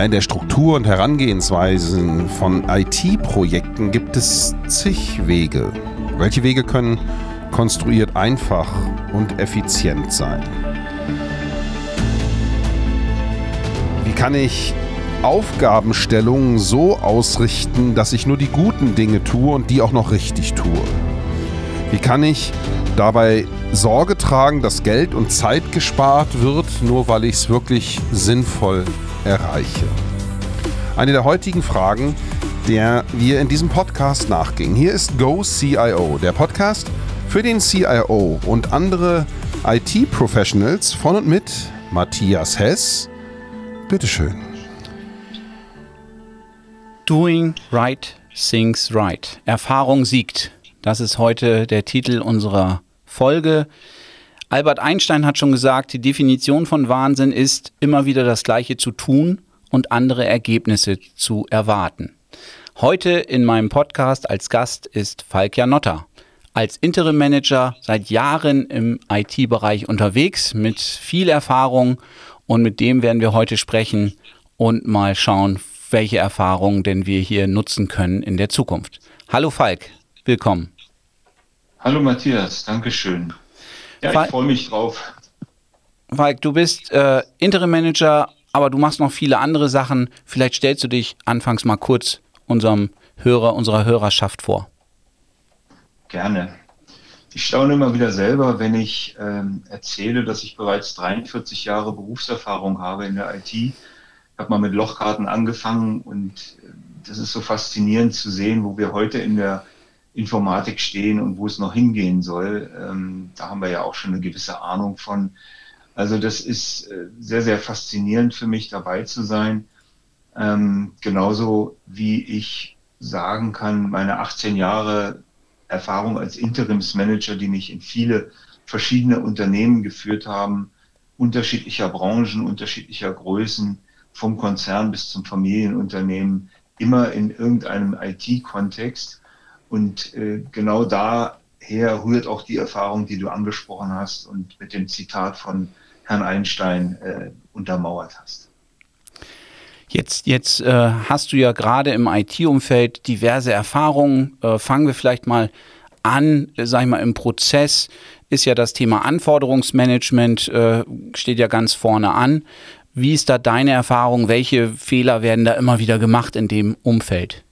Ja, in der Struktur und Herangehensweisen von IT-Projekten gibt es zig Wege. Welche Wege können konstruiert einfach und effizient sein? Wie kann ich Aufgabenstellungen so ausrichten, dass ich nur die guten Dinge tue und die auch noch richtig tue? Wie kann ich dabei Sorge tragen, dass Geld und Zeit gespart wird, nur weil ich es wirklich sinnvoll erreiche? Eine der heutigen Fragen, der wir in diesem Podcast nachgingen. Hier ist Go CIO, der Podcast für den CIO und andere IT-Professionals von und mit Matthias Hess. Bitteschön. Doing right things right. Erfahrung siegt. Das ist heute der Titel unserer Folge. Albert Einstein hat schon gesagt, die Definition von Wahnsinn ist, immer wieder das Gleiche zu tun und andere Ergebnisse zu erwarten. Heute in meinem Podcast als Gast ist Falk Janotta. Als Interim Manager seit Jahren im IT-Bereich unterwegs mit viel Erfahrung und mit dem werden wir heute sprechen und mal schauen, welche Erfahrungen denn wir hier nutzen können in der Zukunft. Hallo Falk, willkommen. Hallo Matthias, Dankeschön. Ja, ich freue mich drauf. Falk, du bist äh, Interim Manager, aber du machst noch viele andere Sachen. Vielleicht stellst du dich anfangs mal kurz unserem Hörer, unserer Hörerschaft vor. Gerne. Ich staune immer wieder selber, wenn ich ähm, erzähle, dass ich bereits 43 Jahre Berufserfahrung habe in der IT. Ich habe mal mit Lochkarten angefangen und äh, das ist so faszinierend zu sehen, wo wir heute in der Informatik stehen und wo es noch hingehen soll. Ähm, da haben wir ja auch schon eine gewisse Ahnung von. Also das ist äh, sehr, sehr faszinierend für mich dabei zu sein. Ähm, genauso wie ich sagen kann, meine 18 Jahre Erfahrung als Interimsmanager, die mich in viele verschiedene Unternehmen geführt haben, unterschiedlicher Branchen, unterschiedlicher Größen, vom Konzern bis zum Familienunternehmen, immer in irgendeinem IT-Kontext. Und äh, genau daher rührt auch die Erfahrung, die du angesprochen hast und mit dem Zitat von Herrn Einstein äh, untermauert hast. Jetzt, jetzt äh, hast du ja gerade im IT-Umfeld diverse Erfahrungen. Äh, fangen wir vielleicht mal an, sag ich mal, im Prozess ist ja das Thema Anforderungsmanagement, äh, steht ja ganz vorne an. Wie ist da deine Erfahrung? Welche Fehler werden da immer wieder gemacht in dem Umfeld?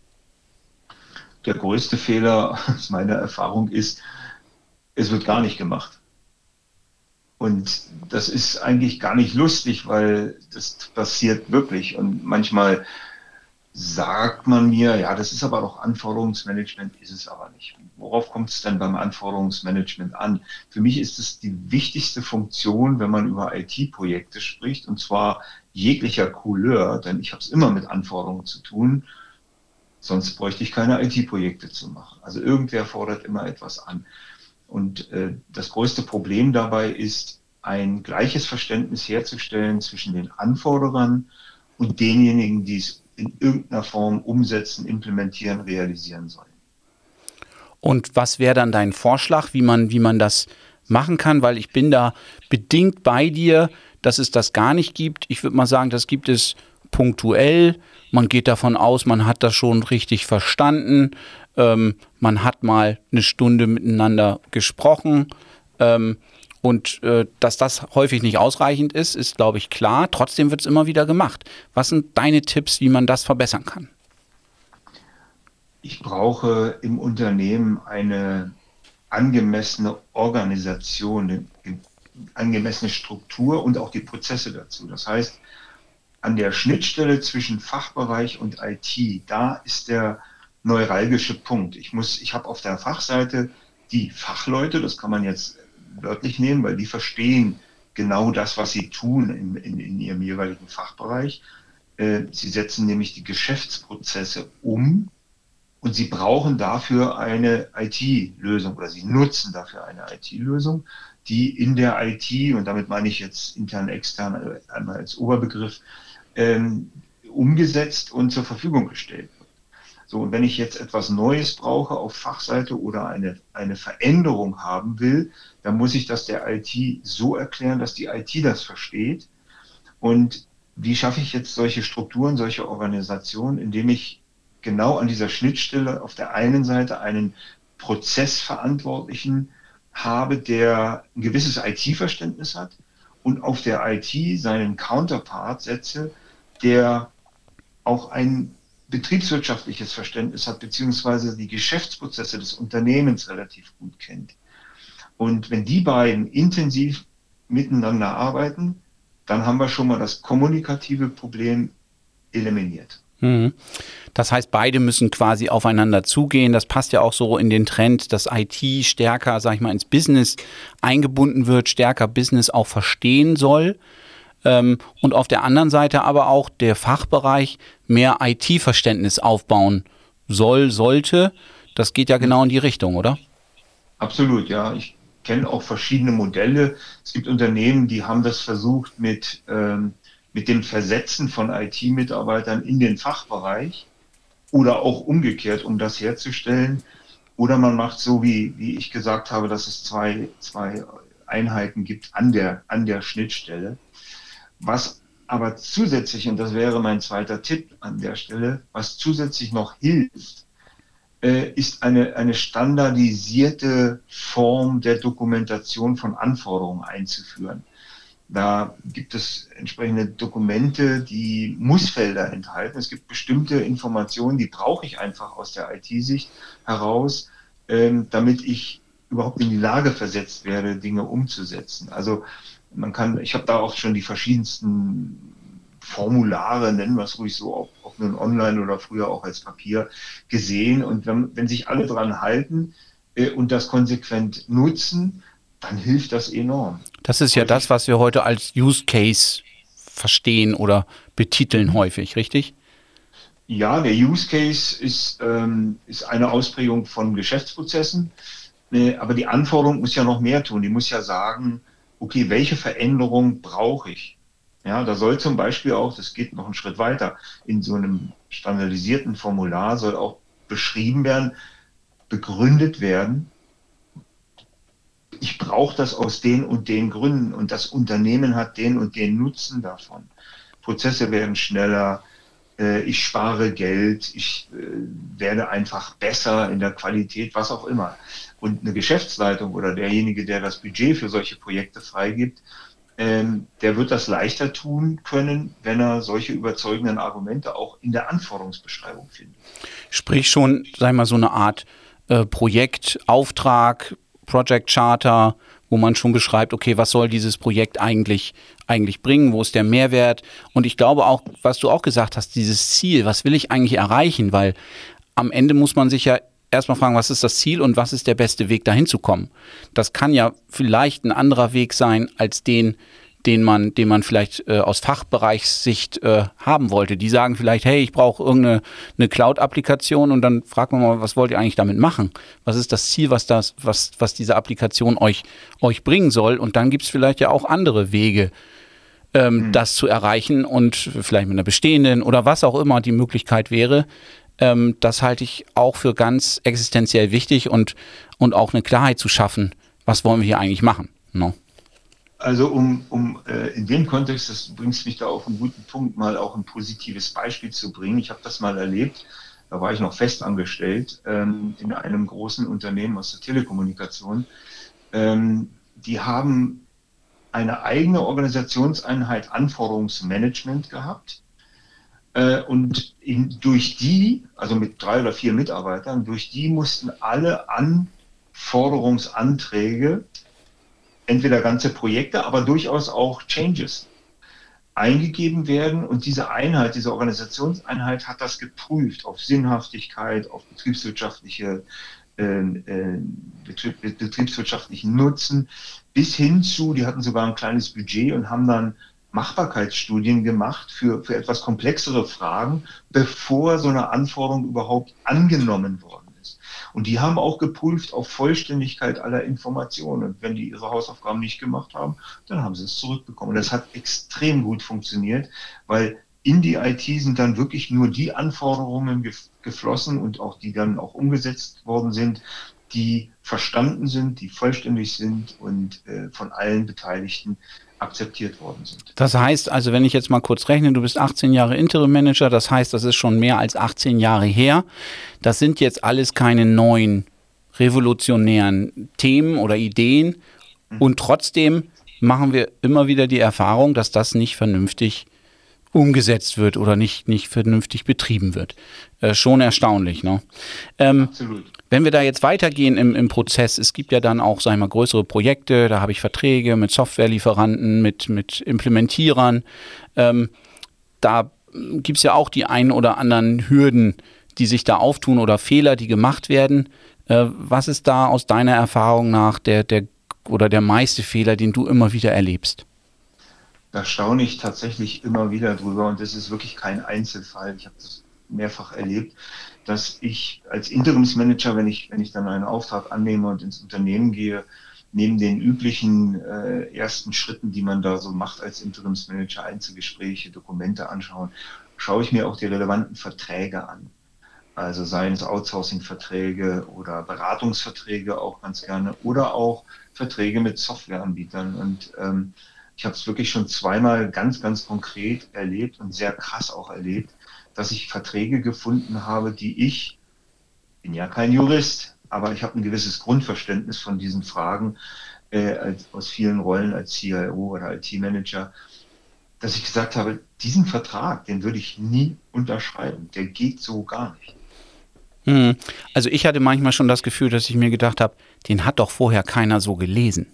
Der größte Fehler aus meiner Erfahrung ist, es wird gar nicht gemacht. Und das ist eigentlich gar nicht lustig, weil das passiert wirklich. Und manchmal sagt man mir, ja, das ist aber doch Anforderungsmanagement, ist es aber nicht. Worauf kommt es denn beim Anforderungsmanagement an? Für mich ist es die wichtigste Funktion, wenn man über IT-Projekte spricht, und zwar jeglicher Couleur, denn ich habe es immer mit Anforderungen zu tun. Sonst bräuchte ich keine IT-Projekte zu machen. Also irgendwer fordert immer etwas an. Und äh, das größte Problem dabei ist, ein gleiches Verständnis herzustellen zwischen den Anforderern und denjenigen, die es in irgendeiner Form umsetzen, implementieren, realisieren sollen. Und was wäre dann dein Vorschlag, wie man, wie man das machen kann? Weil ich bin da bedingt bei dir, dass es das gar nicht gibt. Ich würde mal sagen, das gibt es punktuell. Man geht davon aus, man hat das schon richtig verstanden. Ähm, man hat mal eine Stunde miteinander gesprochen. Ähm, und äh, dass das häufig nicht ausreichend ist, ist, glaube ich, klar. Trotzdem wird es immer wieder gemacht. Was sind deine Tipps, wie man das verbessern kann? Ich brauche im Unternehmen eine angemessene Organisation, eine angemessene Struktur und auch die Prozesse dazu. Das heißt, an der Schnittstelle zwischen Fachbereich und IT, da ist der neuralgische Punkt. Ich muss, ich habe auf der Fachseite die Fachleute, das kann man jetzt wörtlich nehmen, weil die verstehen genau das, was sie tun in, in, in ihrem jeweiligen Fachbereich. Äh, sie setzen nämlich die Geschäftsprozesse um und sie brauchen dafür eine IT-Lösung oder sie nutzen dafür eine IT-Lösung, die in der IT, und damit meine ich jetzt intern, extern, einmal als Oberbegriff, ähm, umgesetzt und zur Verfügung gestellt wird. So, und wenn ich jetzt etwas Neues brauche auf Fachseite oder eine, eine Veränderung haben will, dann muss ich das der IT so erklären, dass die IT das versteht. Und wie schaffe ich jetzt solche Strukturen, solche Organisationen, indem ich genau an dieser Schnittstelle auf der einen Seite einen Prozessverantwortlichen habe, der ein gewisses IT-Verständnis hat und auf der IT seinen Counterpart setze, der auch ein betriebswirtschaftliches Verständnis hat, beziehungsweise die Geschäftsprozesse des Unternehmens relativ gut kennt. Und wenn die beiden intensiv miteinander arbeiten, dann haben wir schon mal das kommunikative Problem eliminiert. Mhm. Das heißt, beide müssen quasi aufeinander zugehen. Das passt ja auch so in den Trend, dass IT stärker, sag ich mal, ins Business eingebunden wird, stärker Business auch verstehen soll. Ähm, und auf der anderen Seite aber auch der Fachbereich mehr IT-Verständnis aufbauen soll, sollte. Das geht ja genau in die Richtung, oder? Absolut, ja. Ich kenne auch verschiedene Modelle. Es gibt Unternehmen, die haben das versucht mit, ähm, mit dem Versetzen von IT-Mitarbeitern in den Fachbereich oder auch umgekehrt, um das herzustellen. Oder man macht so, wie, wie ich gesagt habe, dass es zwei, zwei Einheiten gibt an der, an der Schnittstelle. Was aber zusätzlich, und das wäre mein zweiter Tipp an der Stelle, was zusätzlich noch hilft, äh, ist eine, eine standardisierte Form der Dokumentation von Anforderungen einzuführen. Da gibt es entsprechende Dokumente, die Mussfelder enthalten. Es gibt bestimmte Informationen, die brauche ich einfach aus der IT-Sicht heraus, ähm, damit ich überhaupt in die Lage versetzt werde, Dinge umzusetzen. Also man kann, ich habe da auch schon die verschiedensten Formulare, nennen wir es ruhig so, ob, ob nun online oder früher auch als Papier gesehen. Und wenn, wenn sich alle dran halten äh, und das konsequent nutzen, dann hilft das enorm. Das ist ja häufig. das, was wir heute als Use Case verstehen oder betiteln häufig, richtig? Ja, der Use Case ist, ähm, ist eine Ausprägung von Geschäftsprozessen, äh, aber die Anforderung muss ja noch mehr tun. Die muss ja sagen, okay, welche Veränderung brauche ich? Ja, da soll zum Beispiel auch, das geht noch einen Schritt weiter, in so einem standardisierten Formular soll auch beschrieben werden, begründet werden, ich brauche das aus den und den Gründen und das Unternehmen hat den und den Nutzen davon. Prozesse werden schneller, äh, ich spare Geld, ich äh, werde einfach besser in der Qualität, was auch immer. Und eine Geschäftsleitung oder derjenige, der das Budget für solche Projekte freigibt, ähm, der wird das leichter tun können, wenn er solche überzeugenden Argumente auch in der Anforderungsbeschreibung findet. Sprich schon, sag mal, so eine Art äh, Projekt, Auftrag, Project Charter, wo man schon beschreibt, okay, was soll dieses Projekt eigentlich, eigentlich bringen, wo ist der Mehrwert? Und ich glaube auch, was du auch gesagt hast, dieses Ziel, was will ich eigentlich erreichen? Weil am Ende muss man sich ja erstmal fragen, was ist das Ziel und was ist der beste Weg dahin zu kommen. Das kann ja vielleicht ein anderer Weg sein als den, den man, den man vielleicht äh, aus Fachbereichssicht äh, haben wollte. Die sagen vielleicht, hey, ich brauche irgendeine eine Cloud-Applikation und dann fragt man mal, was wollt ihr eigentlich damit machen? Was ist das Ziel, was das, was, was diese Applikation euch, euch bringen soll? Und dann gibt es vielleicht ja auch andere Wege, ähm, mhm. das zu erreichen und vielleicht mit einer bestehenden oder was auch immer die Möglichkeit wäre. Ähm, das halte ich auch für ganz existenziell wichtig und, und auch eine Klarheit zu schaffen, was wollen wir hier eigentlich machen. No? Also um, um äh, in dem Kontext, das bringt mich da auf einen guten Punkt, mal auch ein positives Beispiel zu bringen. Ich habe das mal erlebt, da war ich noch fest angestellt ähm, in einem großen Unternehmen aus der Telekommunikation. Ähm, die haben eine eigene Organisationseinheit Anforderungsmanagement gehabt. Äh, und in, durch die, also mit drei oder vier Mitarbeitern, durch die mussten alle Anforderungsanträge entweder ganze Projekte, aber durchaus auch Changes eingegeben werden. Und diese Einheit, diese Organisationseinheit hat das geprüft auf Sinnhaftigkeit, auf betriebswirtschaftliche äh, äh, Betrieb, betriebswirtschaftlichen Nutzen bis hin zu, die hatten sogar ein kleines Budget und haben dann Machbarkeitsstudien gemacht für, für etwas komplexere Fragen, bevor so eine Anforderung überhaupt angenommen worden und die haben auch geprüft auf Vollständigkeit aller Informationen. Und wenn die ihre Hausaufgaben nicht gemacht haben, dann haben sie es zurückbekommen. Und das hat extrem gut funktioniert, weil in die IT sind dann wirklich nur die Anforderungen geflossen und auch die dann auch umgesetzt worden sind, die verstanden sind, die vollständig sind und äh, von allen Beteiligten akzeptiert worden sind. Das heißt also, wenn ich jetzt mal kurz rechne, du bist 18 Jahre Interim Manager, das heißt, das ist schon mehr als 18 Jahre her. Das sind jetzt alles keine neuen revolutionären Themen oder Ideen mhm. und trotzdem machen wir immer wieder die Erfahrung, dass das nicht vernünftig umgesetzt wird oder nicht, nicht vernünftig betrieben wird. Äh, schon erstaunlich, ne? Ähm, Absolut. Wenn wir da jetzt weitergehen im, im Prozess, es gibt ja dann auch, sag ich mal, größere Projekte, da habe ich Verträge mit Softwarelieferanten, mit, mit Implementierern. Ähm, da gibt es ja auch die ein oder anderen Hürden, die sich da auftun oder Fehler, die gemacht werden. Äh, was ist da aus deiner Erfahrung nach der, der oder der meiste Fehler, den du immer wieder erlebst? Da staune ich tatsächlich immer wieder drüber und das ist wirklich kein Einzelfall. Ich habe das mehrfach erlebt, dass ich als Interimsmanager, wenn ich, wenn ich dann einen Auftrag annehme und ins Unternehmen gehe, neben den üblichen äh, ersten Schritten, die man da so macht als Interimsmanager, Einzelgespräche, Dokumente anschauen, schaue ich mir auch die relevanten Verträge an. Also seien es Outsourcing-Verträge oder Beratungsverträge auch ganz gerne oder auch Verträge mit Softwareanbietern. Und ähm, ich habe es wirklich schon zweimal ganz, ganz konkret erlebt und sehr krass auch erlebt, dass ich Verträge gefunden habe, die ich, bin ja kein Jurist, aber ich habe ein gewisses Grundverständnis von diesen Fragen äh, als, aus vielen Rollen als CIO oder IT-Manager, dass ich gesagt habe, diesen Vertrag, den würde ich nie unterschreiben. Der geht so gar nicht. Hm. Also ich hatte manchmal schon das Gefühl, dass ich mir gedacht habe, den hat doch vorher keiner so gelesen.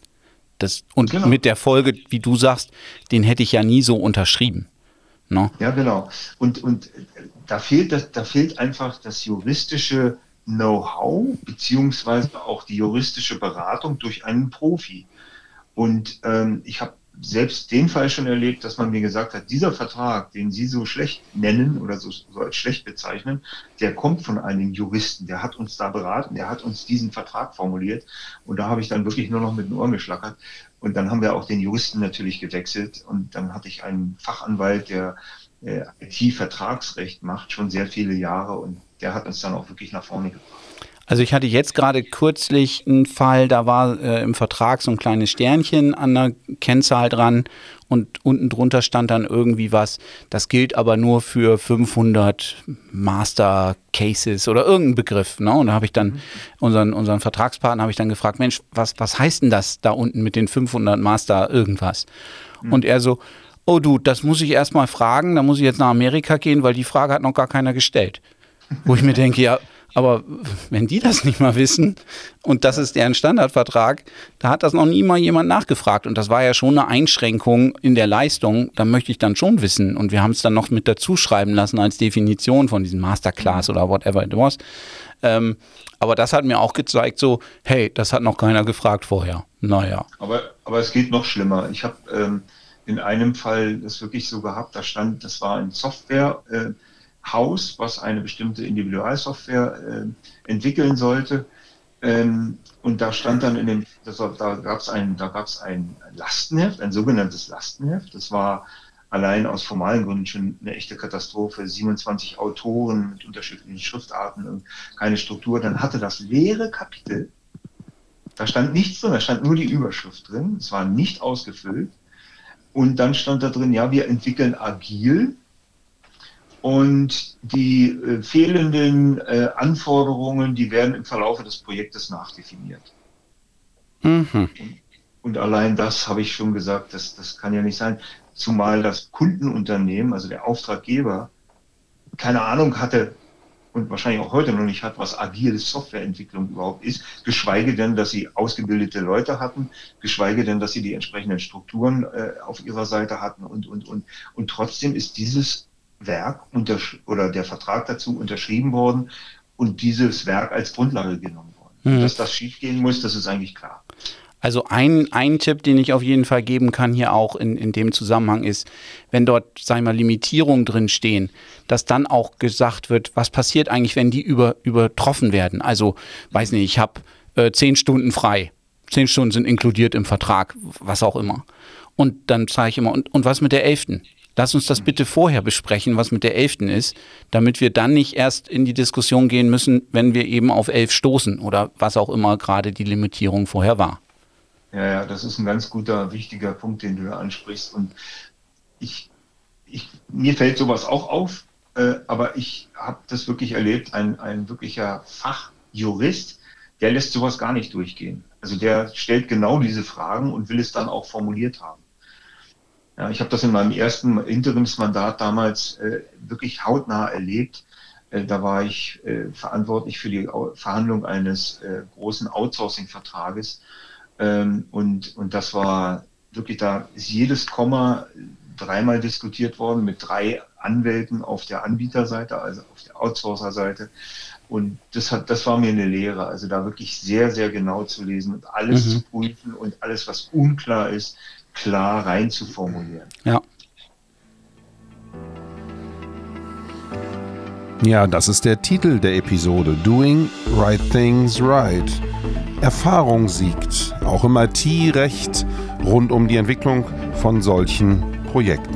Das, und genau. mit der Folge, wie du sagst, den hätte ich ja nie so unterschrieben. No? Ja, genau. Und, und da, fehlt das, da fehlt einfach das juristische Know-how beziehungsweise auch die juristische Beratung durch einen Profi. Und ähm, ich habe selbst den Fall schon erlebt, dass man mir gesagt hat, dieser Vertrag, den Sie so schlecht nennen oder so, so, als schlecht bezeichnen, der kommt von einem Juristen, der hat uns da beraten, der hat uns diesen Vertrag formuliert. Und da habe ich dann wirklich nur noch mit den Ohren geschlackert. Und dann haben wir auch den Juristen natürlich gewechselt. Und dann hatte ich einen Fachanwalt, der äh, IT-Vertragsrecht macht, schon sehr viele Jahre. Und der hat uns dann auch wirklich nach vorne gebracht. Also ich hatte jetzt gerade kürzlich einen Fall, da war äh, im Vertrag so ein kleines Sternchen an der Kennzahl dran und unten drunter stand dann irgendwie was, das gilt aber nur für 500 Master Cases oder irgendein Begriff. Ne? Und da habe ich dann unseren, unseren Vertragspartner habe ich dann gefragt, Mensch, was, was heißt denn das da unten mit den 500 Master irgendwas? Mhm. Und er so, oh du, das muss ich erst mal fragen, da muss ich jetzt nach Amerika gehen, weil die Frage hat noch gar keiner gestellt. Wo ich mir denke, ja, aber wenn die das nicht mal wissen und das ist deren Standardvertrag, da hat das noch nie mal jemand nachgefragt. Und das war ja schon eine Einschränkung in der Leistung. Da möchte ich dann schon wissen. Und wir haben es dann noch mit dazu schreiben lassen als Definition von diesem Masterclass oder whatever it was. Ähm, aber das hat mir auch gezeigt, so, hey, das hat noch keiner gefragt vorher. Naja. Aber, aber es geht noch schlimmer. Ich habe ähm, in einem Fall das wirklich so gehabt, da stand, das war ein Software. Äh, Haus, was eine bestimmte Individualsoftware äh, entwickeln sollte. Ähm, und da stand dann in dem, das, da gab es ein, da gab es ein Lastenheft, ein sogenanntes Lastenheft. Das war allein aus formalen Gründen schon eine echte Katastrophe. 27 Autoren mit unterschiedlichen Schriftarten und keine Struktur. Dann hatte das leere Kapitel. Da stand nichts drin, da stand nur die Überschrift drin. Es war nicht ausgefüllt. Und dann stand da drin, ja, wir entwickeln agil und die äh, fehlenden äh, Anforderungen, die werden im Verlauf des Projektes nachdefiniert. Mhm. Und allein das habe ich schon gesagt, das, das kann ja nicht sein. Zumal das Kundenunternehmen, also der Auftraggeber, keine Ahnung hatte und wahrscheinlich auch heute noch nicht hat, was agile Softwareentwicklung überhaupt ist, geschweige denn, dass sie ausgebildete Leute hatten, geschweige denn, dass sie die entsprechenden Strukturen äh, auf ihrer Seite hatten und, und, und. Und trotzdem ist dieses Werk oder der Vertrag dazu unterschrieben worden und dieses Werk als Grundlage genommen worden. Mhm. Dass das schiefgehen muss, das ist eigentlich klar. Also ein, ein Tipp, den ich auf jeden Fall geben kann hier auch in, in dem Zusammenhang ist, wenn dort, sagen wir mal, Limitierungen drin stehen, dass dann auch gesagt wird, was passiert eigentlich, wenn die über, übertroffen werden. Also, weiß nicht, ich habe äh, zehn Stunden frei. Zehn Stunden sind inkludiert im Vertrag, was auch immer. Und dann sage ich immer, und, und was mit der elften? Lass uns das bitte vorher besprechen, was mit der Elften ist, damit wir dann nicht erst in die Diskussion gehen müssen, wenn wir eben auf elf stoßen oder was auch immer gerade die Limitierung vorher war. Ja, ja, das ist ein ganz guter, wichtiger Punkt, den du ansprichst. Und ich, ich, mir fällt sowas auch auf, äh, aber ich habe das wirklich erlebt, ein, ein wirklicher Fachjurist, der lässt sowas gar nicht durchgehen. Also der stellt genau diese Fragen und will es dann auch formuliert haben. Ja, ich habe das in meinem ersten Interimsmandat damals äh, wirklich hautnah erlebt. Äh, da war ich äh, verantwortlich für die Verhandlung eines äh, großen Outsourcing-Vertrages. Ähm, und, und das war wirklich, da ist jedes Komma dreimal diskutiert worden mit drei Anwälten auf der Anbieterseite, also auf der Outsourcer-Seite. Und das hat, das war mir eine Lehre, also da wirklich sehr, sehr genau zu lesen und alles mhm. zu prüfen und alles, was unklar ist, klar rein zu formulieren. Ja. Ja, das ist der Titel der Episode Doing Right Things Right. Erfahrung siegt, auch im IT-Recht rund um die Entwicklung von solchen Projekten.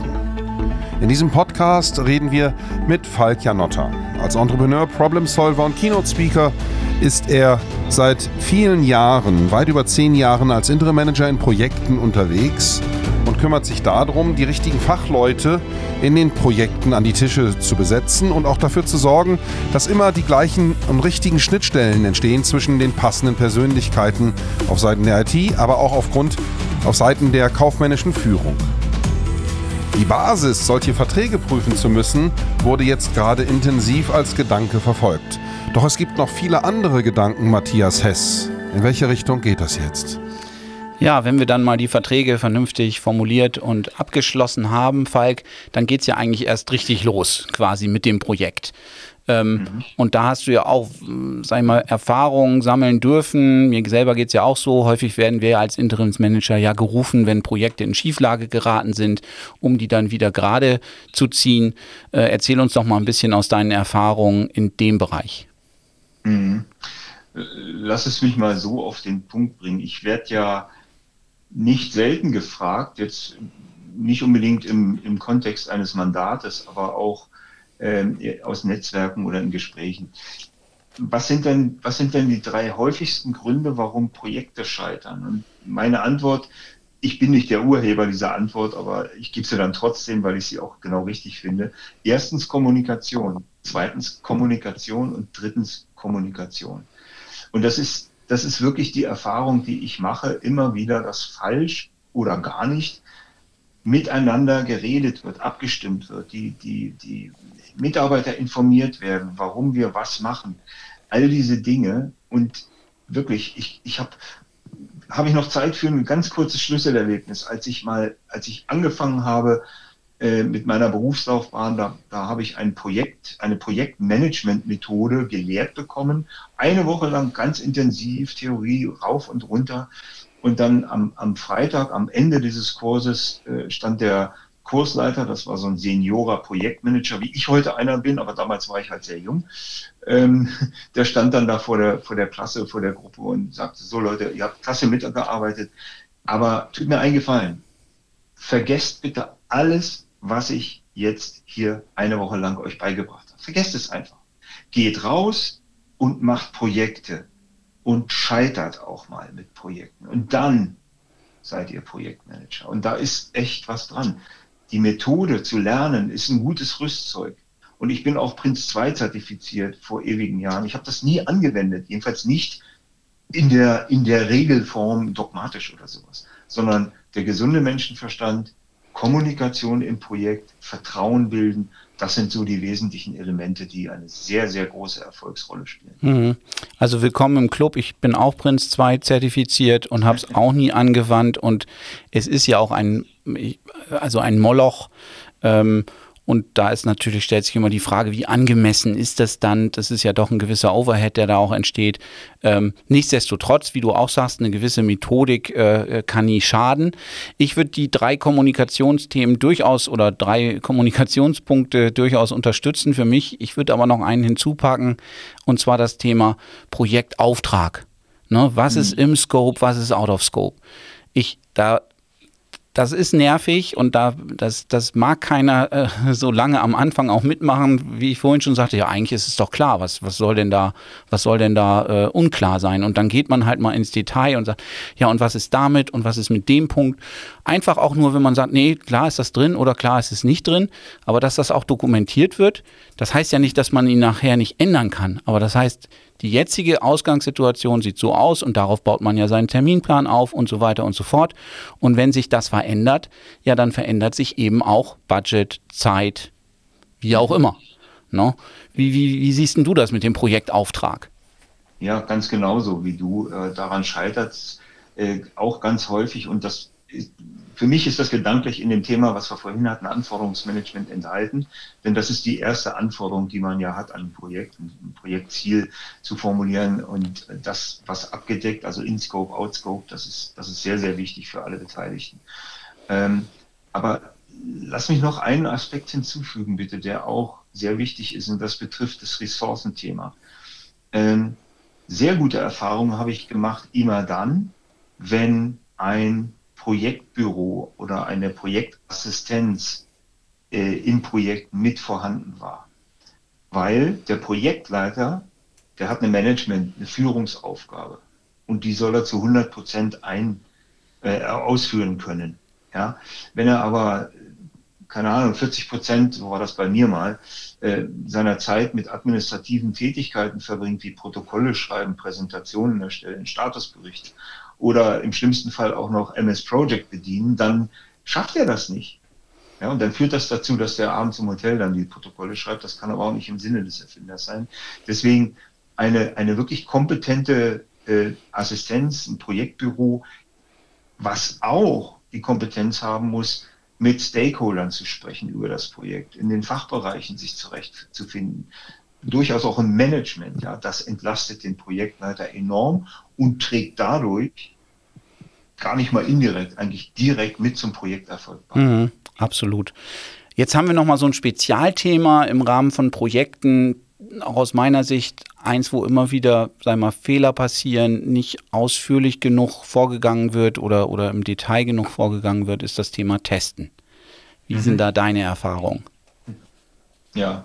In diesem Podcast reden wir mit Falk Janotta. Als Entrepreneur, Problem-Solver und Keynote-Speaker ist er seit vielen Jahren, weit über zehn Jahren, als Interim-Manager in Projekten unterwegs und kümmert sich darum, die richtigen Fachleute in den Projekten an die Tische zu besetzen und auch dafür zu sorgen, dass immer die gleichen und richtigen Schnittstellen entstehen zwischen den passenden Persönlichkeiten auf Seiten der IT, aber auch aufgrund auf Seiten der kaufmännischen Führung. Die Basis, solche Verträge prüfen zu müssen, wurde jetzt gerade intensiv als Gedanke verfolgt. Doch es gibt noch viele andere Gedanken, Matthias Hess. In welche Richtung geht das jetzt? Ja, wenn wir dann mal die Verträge vernünftig formuliert und abgeschlossen haben, Falk, dann geht es ja eigentlich erst richtig los, quasi mit dem Projekt. Ähm, mhm. Und da hast du ja auch, sag ich mal, Erfahrungen sammeln dürfen. Mir selber geht es ja auch so. Häufig werden wir als Interimsmanager ja gerufen, wenn Projekte in Schieflage geraten sind, um die dann wieder gerade zu ziehen. Äh, erzähl uns doch mal ein bisschen aus deinen Erfahrungen in dem Bereich. Mhm. Lass es mich mal so auf den Punkt bringen. Ich werde ja nicht selten gefragt, jetzt nicht unbedingt im, im Kontext eines Mandates, aber auch äh, aus Netzwerken oder in Gesprächen. Was sind denn, was sind denn die drei häufigsten Gründe, warum Projekte scheitern? Und meine Antwort, ich bin nicht der Urheber dieser Antwort, aber ich gebe sie dann trotzdem, weil ich sie auch genau richtig finde. Erstens Kommunikation, zweitens Kommunikation und drittens Kommunikation. Und das ist, das ist wirklich die Erfahrung, die ich mache, immer wieder, dass falsch oder gar nicht miteinander geredet wird, abgestimmt wird, die, die, die Mitarbeiter informiert werden, warum wir was machen. All diese Dinge. Und wirklich, ich, ich habe habe ich noch Zeit für ein ganz kurzes Schlüsselerlebnis, als ich mal, als ich angefangen habe äh, mit meiner Berufslaufbahn, da, da habe ich ein Projekt, eine Projektmanagement-Methode gelehrt bekommen. Eine Woche lang ganz intensiv Theorie rauf und runter. Und dann am, am Freitag, am Ende dieses Kurses, äh, stand der Kursleiter, das war so ein Seniorer-Projektmanager, wie ich heute einer bin, aber damals war ich halt sehr jung. Ähm, der stand dann da vor der, vor der Klasse, vor der Gruppe und sagte, so Leute, ihr habt klasse mitgearbeitet, aber tut mir eingefallen, vergesst bitte alles, was ich jetzt hier eine Woche lang euch beigebracht habe. Vergesst es einfach. Geht raus und macht Projekte und scheitert auch mal mit Projekten. Und dann seid ihr Projektmanager. Und da ist echt was dran die Methode zu lernen ist ein gutes Rüstzeug. Und ich bin auch Prinz 2 zertifiziert vor ewigen Jahren. Ich habe das nie angewendet, jedenfalls nicht in der, in der Regelform dogmatisch oder sowas, sondern der gesunde Menschenverstand, Kommunikation im Projekt, Vertrauen bilden, das sind so die wesentlichen Elemente, die eine sehr, sehr große Erfolgsrolle spielen. Mhm. Also willkommen im Club. Ich bin auch Prinz 2 zertifiziert und habe es auch nie angewandt. Und es ist ja auch ein, also ein Moloch. Ähm, und da ist natürlich, stellt sich immer die Frage, wie angemessen ist das dann? Das ist ja doch ein gewisser Overhead, der da auch entsteht. Ähm, nichtsdestotrotz, wie du auch sagst, eine gewisse Methodik äh, kann nie schaden. Ich würde die drei Kommunikationsthemen durchaus oder drei Kommunikationspunkte durchaus unterstützen für mich. Ich würde aber noch einen hinzupacken, und zwar das Thema Projektauftrag. Ne, was mhm. ist im Scope, was ist out of Scope? Ich, da das ist nervig und da, das, das mag keiner äh, so lange am Anfang auch mitmachen, wie ich vorhin schon sagte, ja, eigentlich ist es doch klar, was, was soll denn da, was soll denn da äh, unklar sein? Und dann geht man halt mal ins Detail und sagt, ja, und was ist damit und was ist mit dem Punkt? Einfach auch nur, wenn man sagt, nee, klar ist das drin oder klar ist es nicht drin, aber dass das auch dokumentiert wird, das heißt ja nicht, dass man ihn nachher nicht ändern kann, aber das heißt, die jetzige Ausgangssituation sieht so aus und darauf baut man ja seinen Terminplan auf und so weiter und so fort. Und wenn sich das verändert, ja, dann verändert sich eben auch Budget, Zeit, wie auch immer. No? Wie, wie, wie siehst du das mit dem Projektauftrag? Ja, ganz genauso wie du. Äh, daran scheitert äh, auch ganz häufig und das für mich ist das gedanklich in dem Thema, was wir vorhin hatten, Anforderungsmanagement enthalten. Denn das ist die erste Anforderung, die man ja hat an ein Projekt, ein Projektziel zu formulieren und das, was abgedeckt, also in Scope, out Scope, das ist, das ist sehr, sehr wichtig für alle Beteiligten. Ähm, aber lass mich noch einen Aspekt hinzufügen, bitte, der auch sehr wichtig ist und das betrifft das Ressourcenthema. Ähm, sehr gute Erfahrungen habe ich gemacht immer dann, wenn ein Projektbüro oder eine Projektassistenz äh, im Projekt mit vorhanden war. Weil der Projektleiter, der hat eine Management, eine Führungsaufgabe und die soll er zu 100 Prozent äh, ausführen können. Ja? Wenn er aber, keine Ahnung, 40 Prozent, so war das bei mir mal, äh, seiner Zeit mit administrativen Tätigkeiten verbringt, wie Protokolle schreiben, Präsentationen erstellen, Statusberichte oder im schlimmsten Fall auch noch MS Project bedienen, dann schafft er das nicht. Ja, und dann führt das dazu, dass der abends im Hotel dann die Protokolle schreibt. Das kann aber auch nicht im Sinne des Erfinders sein. Deswegen eine, eine wirklich kompetente äh, Assistenz, ein Projektbüro, was auch die Kompetenz haben muss, mit Stakeholdern zu sprechen über das Projekt, in den Fachbereichen sich zurechtzufinden, durchaus auch im Management. Ja, das entlastet den Projektleiter enorm und trägt dadurch gar nicht mal indirekt, eigentlich direkt mit zum Projekterfolg bei. Mhm, absolut. Jetzt haben wir noch mal so ein Spezialthema im Rahmen von Projekten, auch aus meiner Sicht eins, wo immer wieder, sagen mal, Fehler passieren, nicht ausführlich genug vorgegangen wird oder, oder im Detail genug vorgegangen wird, ist das Thema Testen. Wie mhm. sind da deine Erfahrungen? Ja,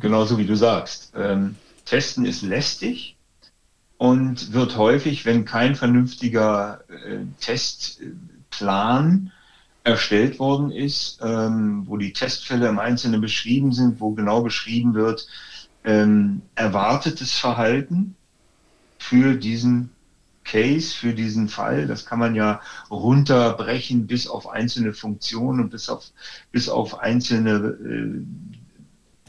genauso wie du sagst. Ähm, Testen ist lästig und wird häufig, wenn kein vernünftiger äh, Testplan erstellt worden ist, ähm, wo die Testfälle im Einzelnen beschrieben sind, wo genau beschrieben wird, ähm, erwartetes Verhalten für diesen Case, für diesen Fall. Das kann man ja runterbrechen bis auf einzelne Funktionen und bis auf, bis auf einzelne äh,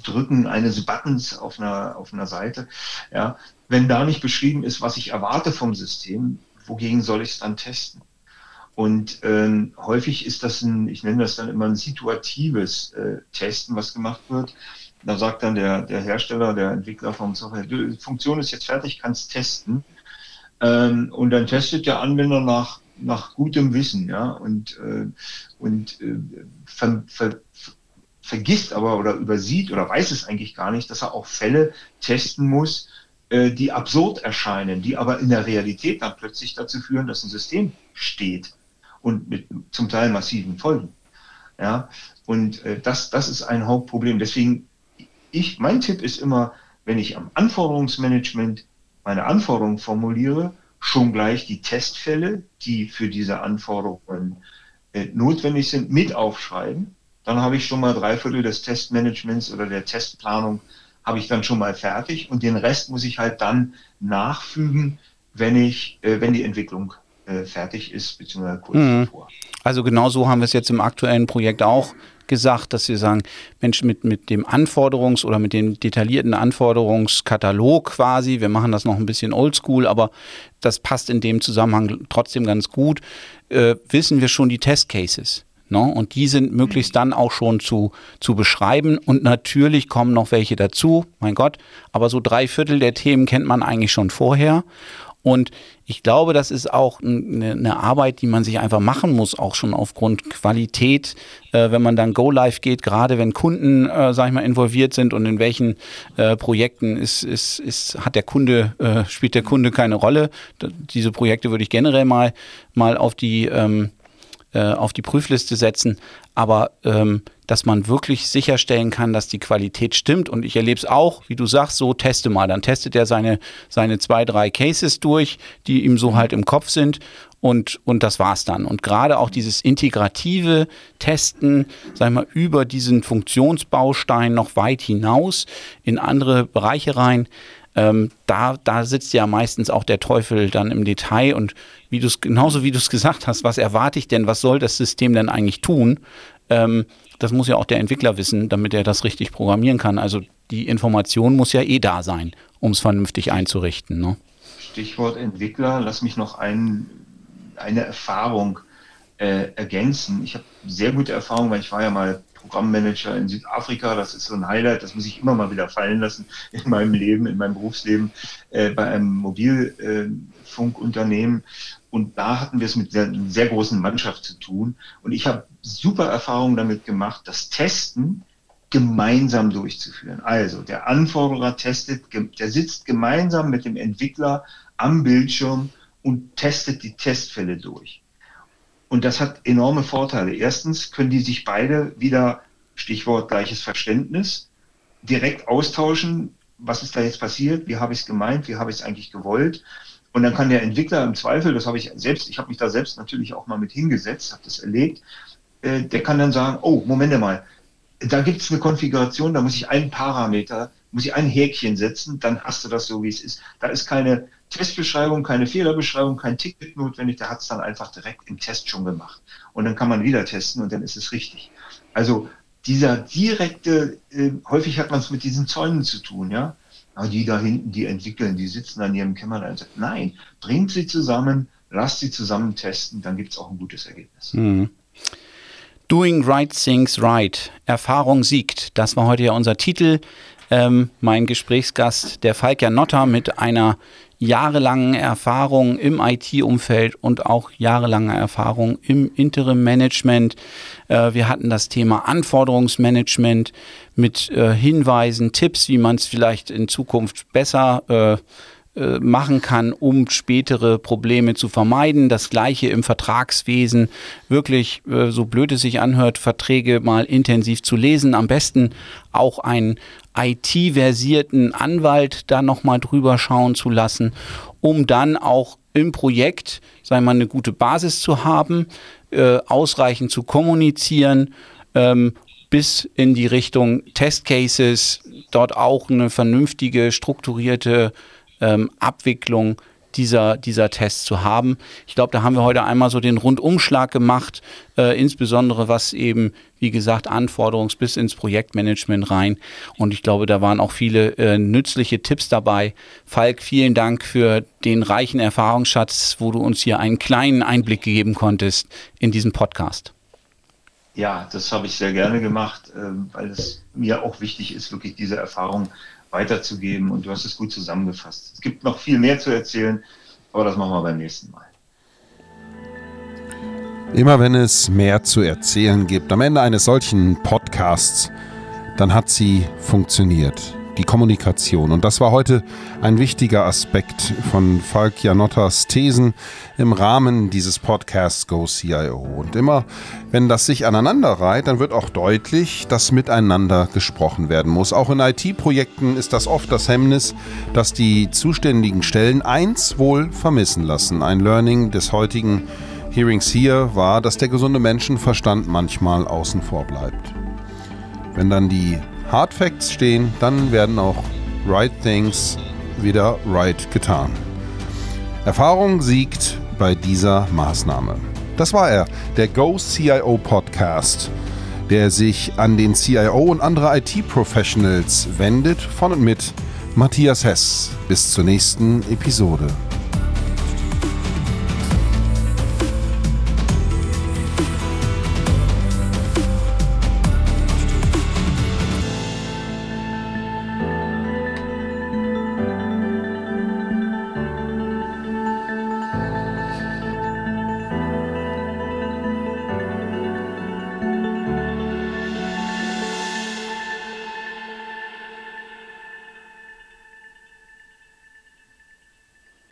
Drücken eines Buttons auf einer, auf einer Seite. Ja, wenn da nicht beschrieben ist, was ich erwarte vom System, wogegen soll ich es dann testen? Und ähm, häufig ist das ein, ich nenne das dann immer ein situatives äh, Testen, was gemacht wird. Da sagt dann der, der Hersteller, der Entwickler vom Software, die Funktion ist jetzt fertig, kannst testen. Ähm, und dann testet der Anwender nach, nach gutem Wissen, ja, und, äh, und äh, ver, ver, vergisst aber oder übersieht oder weiß es eigentlich gar nicht, dass er auch Fälle testen muss, äh, die absurd erscheinen, die aber in der Realität dann plötzlich dazu führen, dass ein System steht und mit zum Teil massiven Folgen. Ja, und äh, das, das ist ein Hauptproblem. Deswegen, ich, mein Tipp ist immer, wenn ich am Anforderungsmanagement meine Anforderungen formuliere, schon gleich die Testfälle, die für diese Anforderungen äh, notwendig sind, mit aufschreiben dann habe ich schon mal drei Viertel des Testmanagements oder der Testplanung habe ich dann schon mal fertig und den Rest muss ich halt dann nachfügen, wenn ich, äh, wenn die Entwicklung äh, fertig ist, beziehungsweise kurz mhm. davor. Also genau so haben wir es jetzt im aktuellen Projekt auch gesagt, dass wir sagen, Mensch, mit, mit dem Anforderungs- oder mit dem detaillierten Anforderungskatalog quasi, wir machen das noch ein bisschen oldschool, aber das passt in dem Zusammenhang trotzdem ganz gut, äh, wissen wir schon die Testcases. Ne? Und die sind möglichst dann auch schon zu, zu beschreiben. Und natürlich kommen noch welche dazu, mein Gott. Aber so drei Viertel der Themen kennt man eigentlich schon vorher. Und ich glaube, das ist auch eine, eine, Arbeit, die man sich einfach machen muss, auch schon aufgrund Qualität, äh, wenn man dann Go Live geht, gerade wenn Kunden, äh, sag ich mal, involviert sind und in welchen äh, Projekten ist, ist, ist, hat der Kunde, äh, spielt der Kunde keine Rolle. diese Projekte würde ich generell mal, mal auf die ähm, äh, auf die Prüfliste setzen, aber ähm, dass man wirklich sicherstellen kann, dass die Qualität stimmt. Und ich erlebe es auch, wie du sagst, so teste mal. Dann testet er seine, seine zwei, drei Cases durch, die ihm so halt im Kopf sind. Und, und das war's dann. Und gerade auch dieses integrative Testen, sagen wir mal, über diesen Funktionsbaustein noch weit hinaus in andere Bereiche rein, ähm, da, da sitzt ja meistens auch der Teufel dann im Detail und wie du es, genauso wie du es gesagt hast, was erwarte ich denn, was soll das System denn eigentlich tun? Ähm, das muss ja auch der Entwickler wissen, damit er das richtig programmieren kann. Also die Information muss ja eh da sein, um es vernünftig einzurichten. Ne? Stichwort Entwickler, lass mich noch ein, eine Erfahrung äh, ergänzen. Ich habe sehr gute Erfahrungen, weil ich war ja mal Programmmanager in Südafrika. Das ist so ein Highlight, das muss ich immer mal wieder fallen lassen in meinem Leben, in meinem Berufsleben äh, bei einem Mobilfunkunternehmen. Und da hatten wir es mit einer sehr großen Mannschaft zu tun. Und ich habe super Erfahrungen damit gemacht, das Testen gemeinsam durchzuführen. Also der Anforderer testet, der sitzt gemeinsam mit dem Entwickler am Bildschirm und testet die Testfälle durch. Und das hat enorme Vorteile. Erstens können die sich beide wieder, Stichwort gleiches Verständnis, direkt austauschen. Was ist da jetzt passiert? Wie habe ich es gemeint? Wie habe ich es eigentlich gewollt? Und dann kann der Entwickler im Zweifel, das habe ich selbst, ich habe mich da selbst natürlich auch mal mit hingesetzt, habe das erlebt, äh, der kann dann sagen, oh, Moment mal, da gibt es eine Konfiguration, da muss ich einen Parameter, muss ich ein Häkchen setzen, dann hast du das so, wie es ist. Da ist keine Testbeschreibung, keine Fehlerbeschreibung, kein Ticket notwendig, der hat es dann einfach direkt im Test schon gemacht. Und dann kann man wieder testen und dann ist es richtig. Also dieser direkte, äh, häufig hat man es mit diesen Zäunen zu tun, ja. Aber die da hinten, die entwickeln, die sitzen an ihrem Kämmerlein und sagen, nein, bringt sie zusammen, lasst sie zusammen testen, dann gibt es auch ein gutes Ergebnis. Mhm. Doing Right Things Right. Erfahrung siegt. Das war heute ja unser Titel. Ähm, mein Gesprächsgast, der Falk Janotta, mit einer jahrelangen Erfahrung im IT-Umfeld und auch jahrelange Erfahrung im Interim-Management. Äh, wir hatten das Thema Anforderungsmanagement mit äh, Hinweisen, Tipps, wie man es vielleicht in Zukunft besser äh, machen kann, um spätere Probleme zu vermeiden. Das gleiche im Vertragswesen. Wirklich, so blöd es sich anhört, Verträge mal intensiv zu lesen. Am besten auch einen IT-versierten Anwalt da nochmal drüber schauen zu lassen, um dann auch im Projekt, wir mal, eine gute Basis zu haben, äh, ausreichend zu kommunizieren ähm, bis in die Richtung Testcases, dort auch eine vernünftige, strukturierte ähm, Abwicklung dieser, dieser Tests zu haben. Ich glaube, da haben wir heute einmal so den Rundumschlag gemacht, äh, insbesondere was eben, wie gesagt, Anforderungs- bis ins Projektmanagement rein. Und ich glaube, da waren auch viele äh, nützliche Tipps dabei. Falk, vielen Dank für den reichen Erfahrungsschatz, wo du uns hier einen kleinen Einblick gegeben konntest in diesen Podcast. Ja, das habe ich sehr gerne gemacht, äh, weil es mir auch wichtig ist, wirklich diese Erfahrung weiterzugeben. Und du hast es gut zusammengefasst. Es gibt noch viel mehr zu erzählen, aber das machen wir beim nächsten Mal. Immer wenn es mehr zu erzählen gibt, am Ende eines solchen Podcasts, dann hat sie funktioniert die Kommunikation. Und das war heute ein wichtiger Aspekt von Falk Janottas Thesen im Rahmen dieses Podcasts Go CIO. Und immer, wenn das sich aneinander reiht, dann wird auch deutlich, dass miteinander gesprochen werden muss. Auch in IT-Projekten ist das oft das Hemmnis, dass die zuständigen Stellen eins wohl vermissen lassen. Ein Learning des heutigen Hearings hier war, dass der gesunde Menschenverstand manchmal außen vor bleibt. Wenn dann die Hard Facts stehen, dann werden auch Right Things wieder right getan. Erfahrung siegt bei dieser Maßnahme. Das war er, der Go CIO Podcast, der sich an den CIO und andere IT-Professionals wendet, von und mit Matthias Hess. Bis zur nächsten Episode.